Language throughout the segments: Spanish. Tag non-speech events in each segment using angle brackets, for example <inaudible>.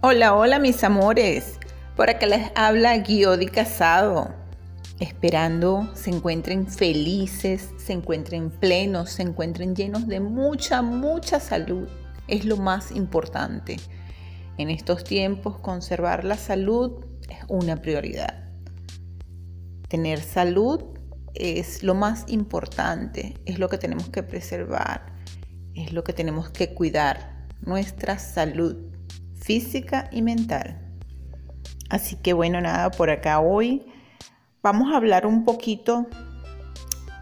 Hola, hola mis amores. Por acá les habla Guiodi Casado. Esperando se encuentren felices, se encuentren plenos, se encuentren llenos de mucha, mucha salud. Es lo más importante. En estos tiempos conservar la salud es una prioridad. Tener salud es lo más importante, es lo que tenemos que preservar, es lo que tenemos que cuidar, nuestra salud física y mental. Así que bueno, nada, por acá hoy vamos a hablar un poquito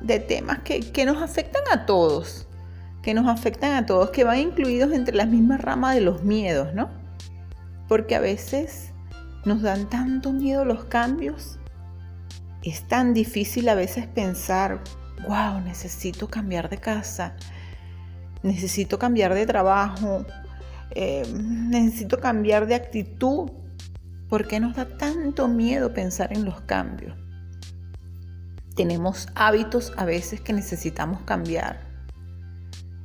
de temas que, nos afectan a todos, que nos afectan a todos, que van incluidos entre las mismas ramas de los miedos, ¿no? Porque a veces nos dan tanto miedo los cambios. Es tan difícil a veces pensar, wow, necesito cambiar de casa, necesito cambiar de trabajo, eh, necesito cambiar de actitud. ¿Por qué nos da tanto miedo pensar en los cambios? Tenemos hábitos a veces que necesitamos cambiar.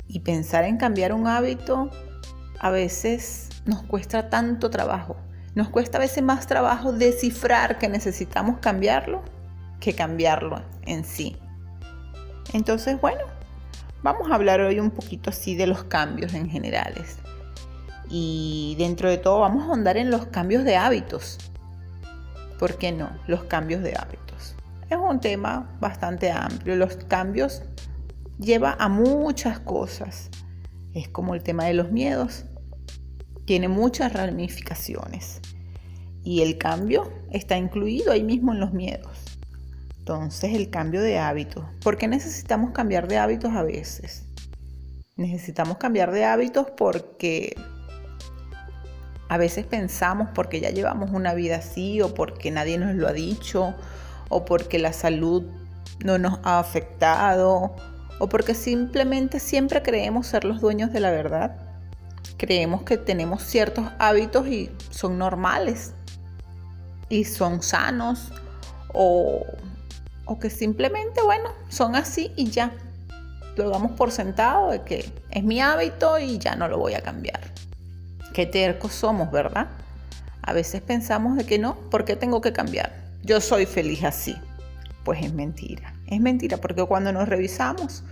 Y pensar en cambiar un hábito a veces nos cuesta tanto trabajo. Nos cuesta a veces más trabajo descifrar que necesitamos cambiarlo que cambiarlo en sí. Entonces, bueno, vamos a hablar hoy un poquito así de los cambios en generales y dentro de todo vamos a ahondar en los cambios de hábitos. ¿Por qué no? Los cambios de hábitos. Es un tema bastante amplio. Los cambios lleva a muchas cosas. Es como el tema de los miedos. Tiene muchas ramificaciones. Y el cambio está incluido ahí mismo en los miedos. Entonces el cambio de hábitos. ¿Por qué necesitamos cambiar de hábitos a veces? Necesitamos cambiar de hábitos porque a veces pensamos porque ya llevamos una vida así o porque nadie nos lo ha dicho o porque la salud no nos ha afectado o porque simplemente siempre creemos ser los dueños de la verdad. Creemos que tenemos ciertos hábitos y son normales y son sanos o, o que simplemente, bueno, son así y ya. Lo damos por sentado de que es mi hábito y ya no lo voy a cambiar. Qué tercos somos, ¿verdad? A veces pensamos de que no, ¿por qué tengo que cambiar? Yo soy feliz así. Pues es mentira. Es mentira porque cuando nos revisamos,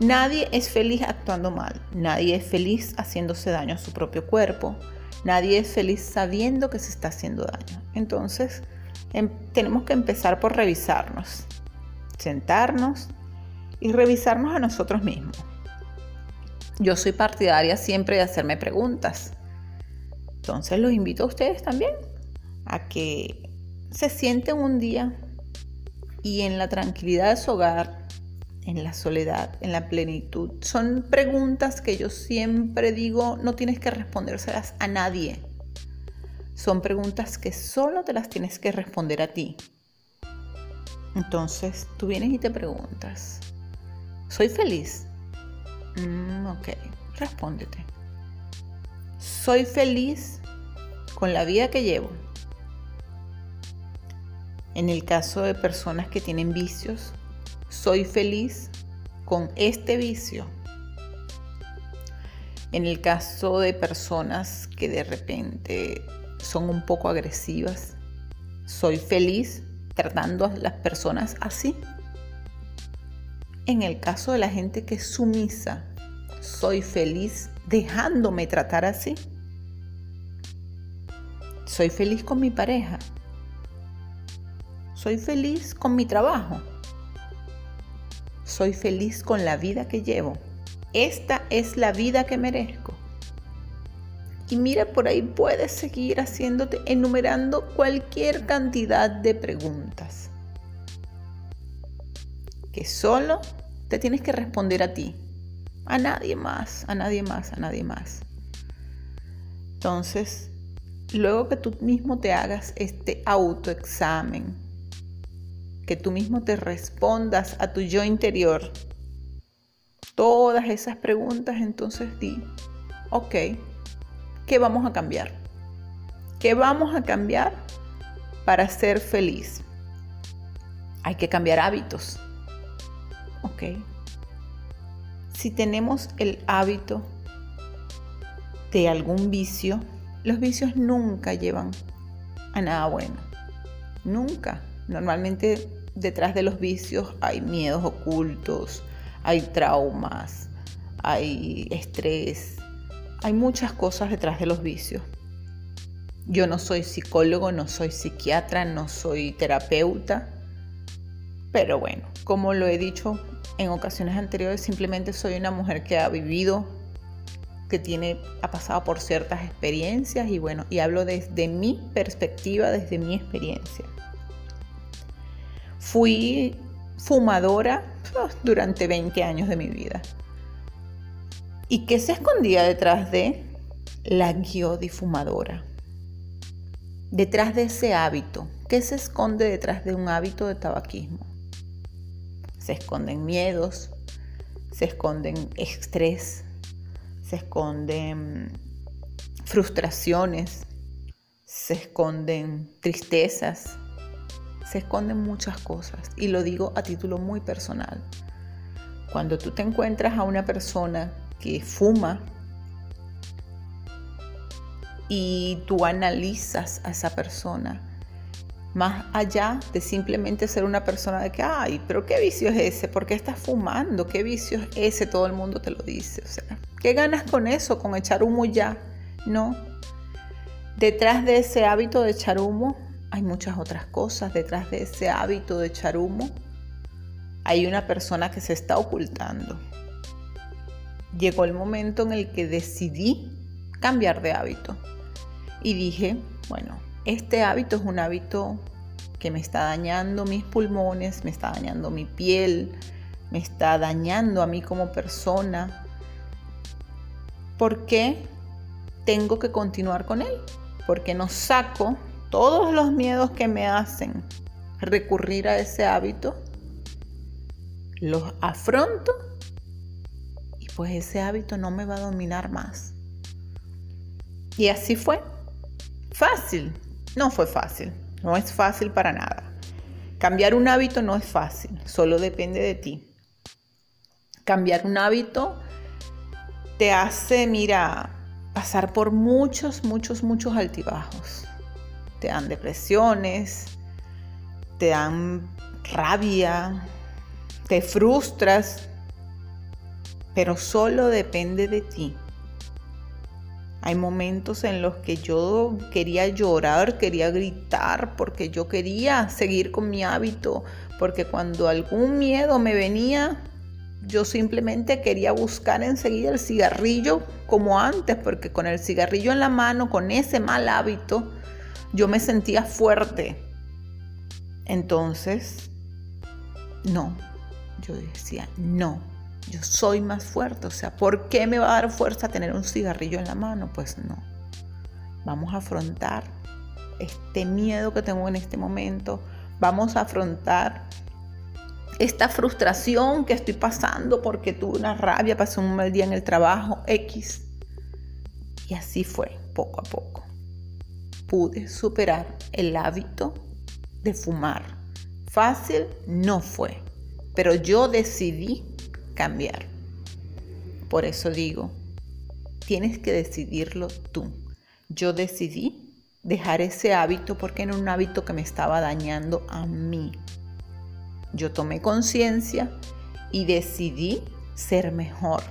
nadie es feliz actuando mal. Nadie es feliz haciéndose daño a su propio cuerpo. Nadie es feliz sabiendo que se está haciendo daño. Entonces, em, tenemos que empezar por revisarnos. Sentarnos y revisarnos a nosotros mismos. Yo soy partidaria siempre de hacerme preguntas. Entonces los invito a ustedes también a que se sienten un día y en la tranquilidad de su hogar, en la soledad, en la plenitud. Son preguntas que yo siempre digo, no tienes que respondérselas a nadie. Son preguntas que solo te las tienes que responder a ti. Entonces tú vienes y te preguntas, ¿soy feliz? Mm, ok, respóndete. ¿Soy feliz con la vida que llevo? En el caso de personas que tienen vicios, ¿soy feliz con este vicio? En el caso de personas que de repente son un poco agresivas, ¿soy feliz tratando a las personas así? En el caso de la gente que es sumisa, ¿soy feliz dejándome tratar así? ¿Soy feliz con mi pareja? ¿Soy feliz con mi trabajo? ¿Soy feliz con la vida que llevo? Esta es la vida que merezco. Y mira, por ahí puedes seguir haciéndote, enumerando cualquier cantidad de preguntas que solo te tienes que responder a ti, a nadie más, a nadie más, a nadie más. Entonces, luego que tú mismo te hagas este autoexamen, que tú mismo te respondas a tu yo interior, todas esas preguntas, entonces di, ok, ¿qué vamos a cambiar? ¿Qué vamos a cambiar para ser feliz? Hay que cambiar hábitos. ¿Ok? Si tenemos el hábito de algún vicio, los vicios nunca llevan a nada bueno. Nunca. Normalmente detrás de los vicios hay miedos ocultos, hay traumas, hay estrés, hay muchas cosas detrás de los vicios. Yo no soy psicólogo, no soy psiquiatra, no soy terapeuta, pero bueno, como lo he dicho en ocasiones anteriores, simplemente soy una mujer que ha vivido, que tiene, ha pasado por ciertas experiencias y bueno, y hablo desde mi perspectiva, desde mi experiencia. Fui fumadora oh, durante 20 años de mi vida. ¿Y qué se escondía detrás de la fumadora? Detrás de ese hábito, ¿qué se esconde detrás de un hábito de tabaquismo? Se esconden miedos, se esconden estrés, se esconden frustraciones, se esconden tristezas, se esconden muchas cosas. Y lo digo a título muy personal. Cuando tú te encuentras a una persona que fuma y tú analizas a esa persona, más allá de simplemente ser una persona de que, ay, pero ¿qué vicio es ese? ¿Por qué estás fumando? ¿Qué vicio es ese? Todo el mundo te lo dice. O sea, ¿qué ganas con eso? Con echar humo ya. No. Detrás de ese hábito de echar humo hay muchas otras cosas. Detrás de ese hábito de echar humo hay una persona que se está ocultando. Llegó el momento en el que decidí cambiar de hábito. Y dije, bueno, este hábito es un hábito que me está dañando mis pulmones, me está dañando mi piel, me está dañando a mí como persona. ¿Por qué tengo que continuar con él? Porque no saco todos los miedos que me hacen recurrir a ese hábito, los afronto y pues ese hábito no me va a dominar más. Y así fue. Fácil, no fue fácil, no es fácil para nada. Cambiar un hábito no es fácil, solo depende de ti. Cambiar un hábito te hace, mira, pasar por muchos, muchos, muchos altibajos. Te dan depresiones, te dan rabia, te frustras, pero solo depende de ti. Hay momentos en los que yo quería llorar, quería gritar, porque yo quería seguir con mi hábito, porque cuando algún miedo me venía, yo simplemente quería buscar enseguida el cigarrillo como antes, porque con el cigarrillo en la mano, con ese mal hábito, yo me sentía fuerte. Entonces, no, yo decía, no, yo soy más fuerte. O sea, ¿por qué me va a dar fuerza tener un cigarrillo en la mano? Pues no. Vamos a afrontar este miedo que tengo en este momento. Vamos a afrontar esta frustración que estoy pasando porque tuve una rabia, pasé un mal día en el trabajo, X. Y así fue, poco a poco. Pude superar el hábito de fumar. Fácil no fue, pero yo decidí cambiar. Por eso digo, tienes que decidirlo tú. Yo decidí dejar ese hábito porque era un hábito que me estaba dañando a mí. Yo tomé conciencia y decidí ser mejor.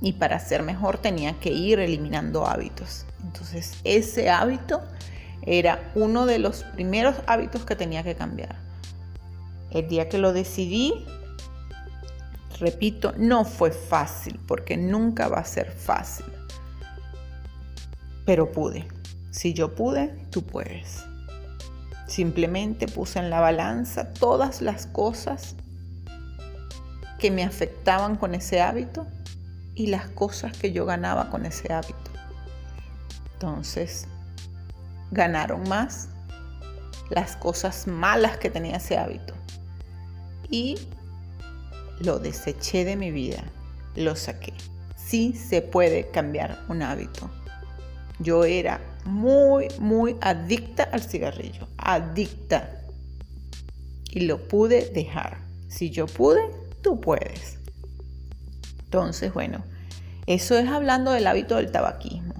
Y para ser mejor tenía que ir eliminando hábitos. Entonces ese hábito era uno de los primeros hábitos que tenía que cambiar. El día que lo decidí, Repito, no fue fácil porque nunca va a ser fácil. Pero pude. Si yo pude, tú puedes. Simplemente puse en la balanza todas las cosas que me afectaban con ese hábito y las cosas que yo ganaba con ese hábito. Entonces, ganaron más las cosas malas que tenía ese hábito. Y lo deseché de mi vida, lo saqué. Sí se puede cambiar un hábito. Yo era muy, muy adicta al cigarrillo, adicta. Y lo pude dejar. Si yo pude, tú puedes. Entonces, bueno, eso es hablando del hábito del tabaquismo.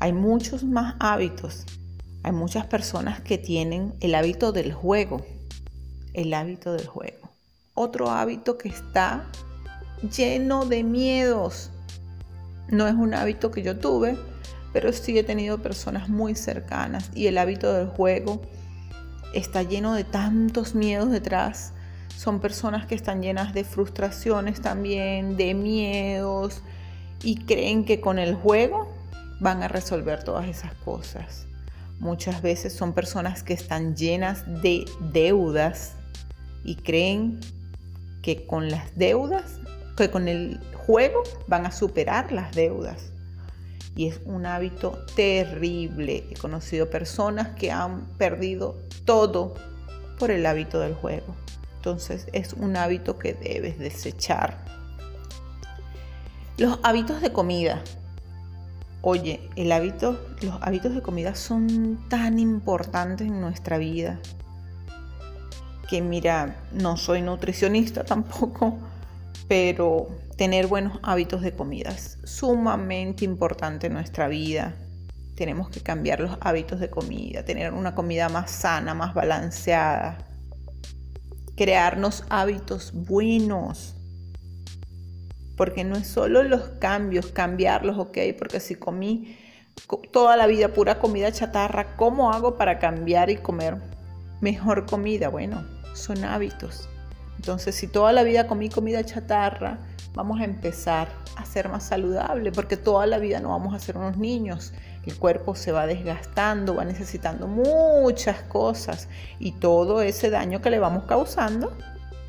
Hay muchos más hábitos. Hay muchas personas que tienen el hábito del juego. El hábito del juego. Otro hábito que está lleno de miedos. No es un hábito que yo tuve, pero sí he tenido personas muy cercanas y el hábito del juego está lleno de tantos miedos detrás. Son personas que están llenas de frustraciones también, de miedos y creen que con el juego van a resolver todas esas cosas. Muchas veces son personas que están llenas de deudas y creen que con las deudas, que con el juego van a superar las deudas. Y es un hábito terrible. He conocido personas que han perdido todo por el hábito del juego. Entonces es un hábito que debes desechar. Los hábitos de comida. Oye, el hábito, los hábitos de comida son tan importantes en nuestra vida que mira, no soy nutricionista <laughs> tampoco, pero tener buenos hábitos de comida es sumamente importante en nuestra vida. Tenemos que cambiar los hábitos de comida, tener una comida más sana, más balanceada, crearnos hábitos buenos. Porque no es solo los cambios, cambiarlos, ok, porque si comí toda la vida pura comida chatarra, ¿cómo hago para cambiar y comer mejor comida? Bueno, son hábitos. Entonces, si toda la vida comí comida chatarra, vamos a empezar a ser más saludable, porque toda la vida no vamos a ser unos niños. El cuerpo se va desgastando, va necesitando muchas cosas y todo ese daño que le vamos causando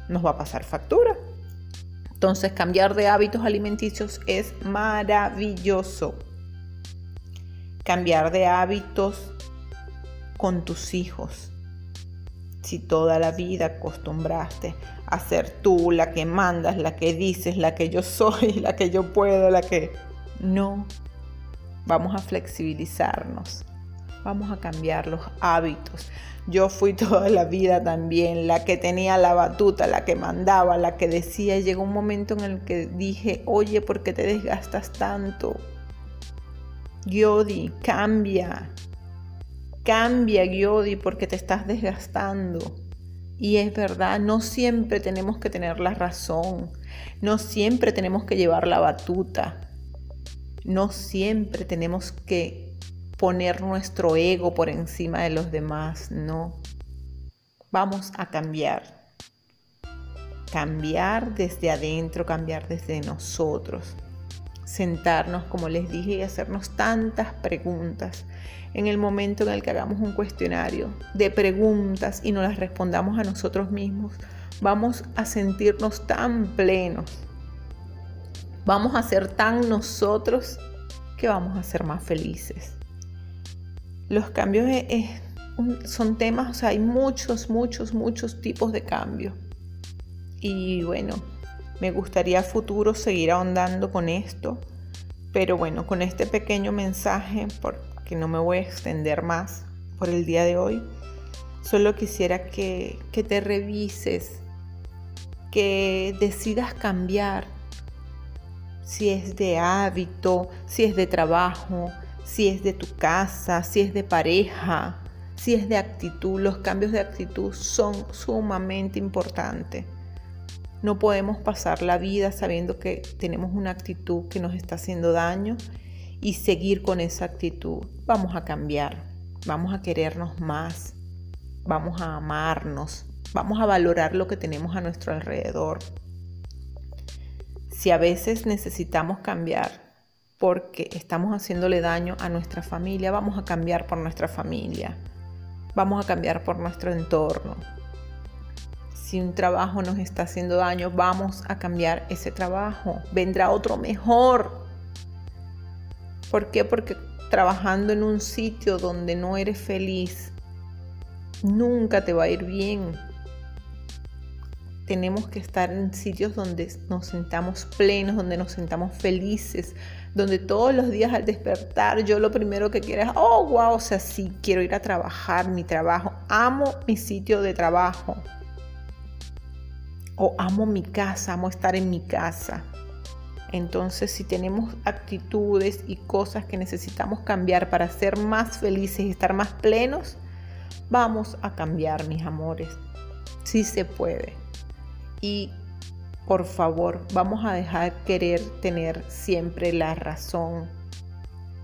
nos va a pasar factura. Entonces, cambiar de hábitos alimenticios es maravilloso. Cambiar de hábitos con tus hijos si toda la vida acostumbraste a ser tú la que mandas, la que dices, la que yo soy, <laughs> la que yo puedo, la que... No, vamos a flexibilizarnos, vamos a cambiar los hábitos. Yo fui <laughs> toda la vida también la que tenía la batuta, la que mandaba, la que decía. llegó un momento en el que dije, oye, ¿por qué te desgastas tanto? Yodi, cambia, Cambia, Giodi, porque te estás desgastando. Y es verdad, no siempre tenemos que tener la razón, no siempre tenemos que llevar la batuta, no siempre tenemos que poner nuestro ego por encima de los demás, no. Vamos a cambiar. Cambiar desde adentro, cambiar desde nosotros sentarnos, como les dije, y hacernos tantas preguntas en el momento en el que hagamos un cuestionario de preguntas y nos las respondamos a nosotros mismos, vamos a sentirnos tan plenos, vamos a ser tan nosotros que vamos a ser más felices. Los cambios son temas, hay muchos, muchos, muchos tipos de cambios. Y bueno, me gustaría futuro seguir ahondando con esto, pero bueno, con este pequeño mensaje, porque no me voy a extender más por el día de hoy, solo quisiera que, que te revises, que decidas cambiar, si es de hábito, si es de trabajo, si es de tu casa, si es de pareja, si es de actitud. Los cambios de actitud son sumamente importantes. No podemos pasar la vida sabiendo que tenemos una actitud que nos está haciendo daño y seguir con esa actitud. Vamos a cambiar, vamos a querernos más, vamos a amarnos, vamos a valorar lo que tenemos a nuestro alrededor. Si a veces necesitamos cambiar porque estamos haciéndole daño a nuestra familia, vamos a cambiar por nuestra familia, vamos a cambiar por nuestro entorno, si un trabajo nos está haciendo daño, vamos a cambiar ese trabajo. Vendrá otro mejor. ¿Por qué? Porque trabajando en un sitio donde no eres feliz, nunca te va a ir bien. Tenemos que estar en sitios donde nos sentamos plenos, donde nos sentamos felices, donde todos los días al despertar yo lo primero que quiero es, oh, wow, o sea, sí, quiero ir a trabajar, mi trabajo, amo mi sitio de trabajo o amo mi casa, amo estar en mi casa. Entonces, si tenemos actitudes y cosas que necesitamos cambiar para ser más felices y estar más plenos, vamos a cambiar, mis amores. Sí se puede. Y por favor, vamos a dejar querer tener siempre la razón.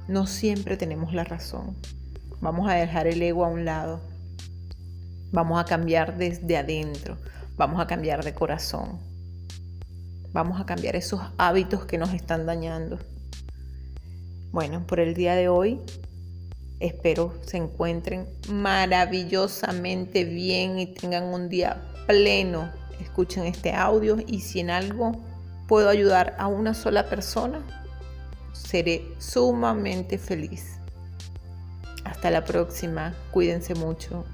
No siempre tenemos la razón. Vamos a dejar el ego a un lado. Vamos a cambiar desde adentro. Vamos a cambiar de corazón. Vamos a cambiar esos hábitos que nos están dañando. Bueno, por el día de hoy espero se encuentren maravillosamente bien y tengan un día pleno. Escuchen este audio y si en algo puedo ayudar a una sola persona, seré sumamente feliz. Hasta la próxima. Cuídense mucho.